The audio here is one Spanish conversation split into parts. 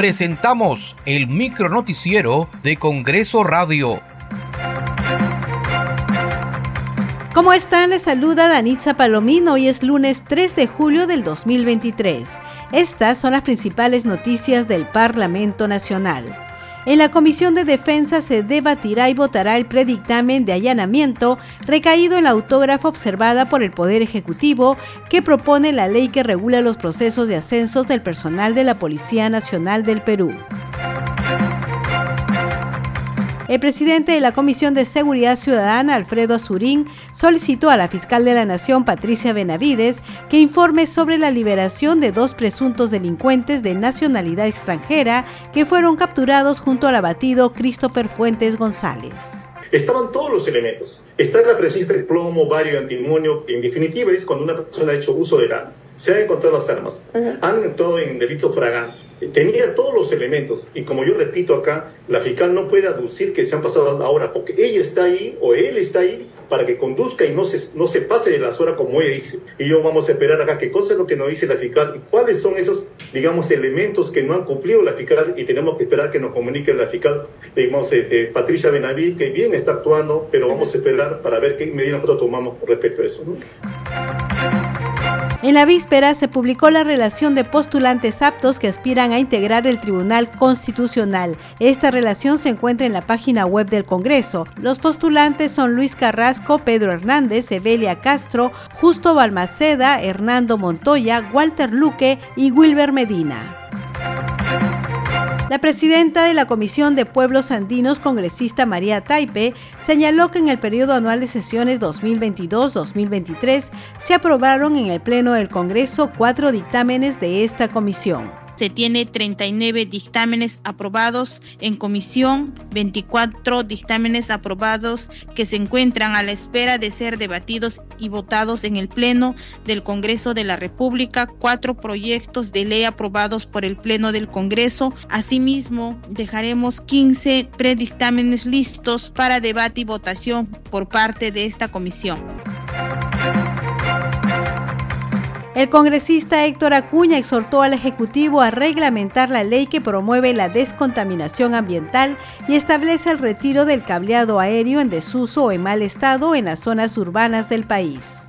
presentamos el micronoticiero de Congreso Radio. ¿Cómo están? Les saluda Danitza Palomino. Hoy es lunes 3 de julio del 2023. Estas son las principales noticias del Parlamento Nacional. En la Comisión de Defensa se debatirá y votará el predictamen de allanamiento recaído en la autógrafa observada por el Poder Ejecutivo que propone la ley que regula los procesos de ascensos del personal de la Policía Nacional del Perú. El presidente de la Comisión de Seguridad Ciudadana, Alfredo Azurín, solicitó a la fiscal de la Nación, Patricia Benavides, que informe sobre la liberación de dos presuntos delincuentes de nacionalidad extranjera que fueron capturados junto al abatido Christopher Fuentes González. Estaban todos los elementos. Está la presencia de plomo, vario, antimonio, que en definitiva es cuando una persona ha hecho uso de la... Se han encontrado las armas, han entrado en delito fragante tenía todos los elementos y como yo repito acá, la fiscal no puede aducir que se han pasado ahora porque ella está ahí o él está ahí para que conduzca y no se, no se pase de las horas como ella dice. Y yo vamos a esperar acá qué cosa es lo que nos dice la fiscal y cuáles son esos, digamos, elementos que no han cumplido la fiscal y tenemos que esperar que nos comunique la fiscal, digamos, eh, eh, Patricia Benaví, que bien está actuando, pero vamos a esperar para ver qué medidas nosotros tomamos respecto a eso. En la víspera se publicó la relación de postulantes aptos que aspiran a integrar el Tribunal Constitucional. Esta relación se encuentra en la página web del Congreso. Los postulantes son Luis Carrasco, Pedro Hernández, Evelia Castro, Justo Balmaceda, Hernando Montoya, Walter Luque y Wilber Medina. La presidenta de la Comisión de Pueblos Andinos, congresista María Taipe, señaló que en el periodo anual de sesiones 2022-2023 se aprobaron en el Pleno del Congreso cuatro dictámenes de esta comisión se tiene 39 dictámenes aprobados en comisión, 24 dictámenes aprobados que se encuentran a la espera de ser debatidos y votados en el Pleno del Congreso de la República, cuatro proyectos de ley aprobados por el Pleno del Congreso. Asimismo, dejaremos 15 predictámenes listos para debate y votación por parte de esta comisión. El congresista Héctor Acuña exhortó al Ejecutivo a reglamentar la ley que promueve la descontaminación ambiental y establece el retiro del cableado aéreo en desuso o en mal estado en las zonas urbanas del país.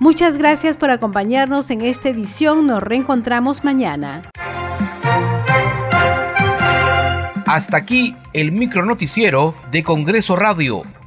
Muchas gracias por acompañarnos en esta edición. Nos reencontramos mañana. Hasta aquí el micronoticiero de Congreso Radio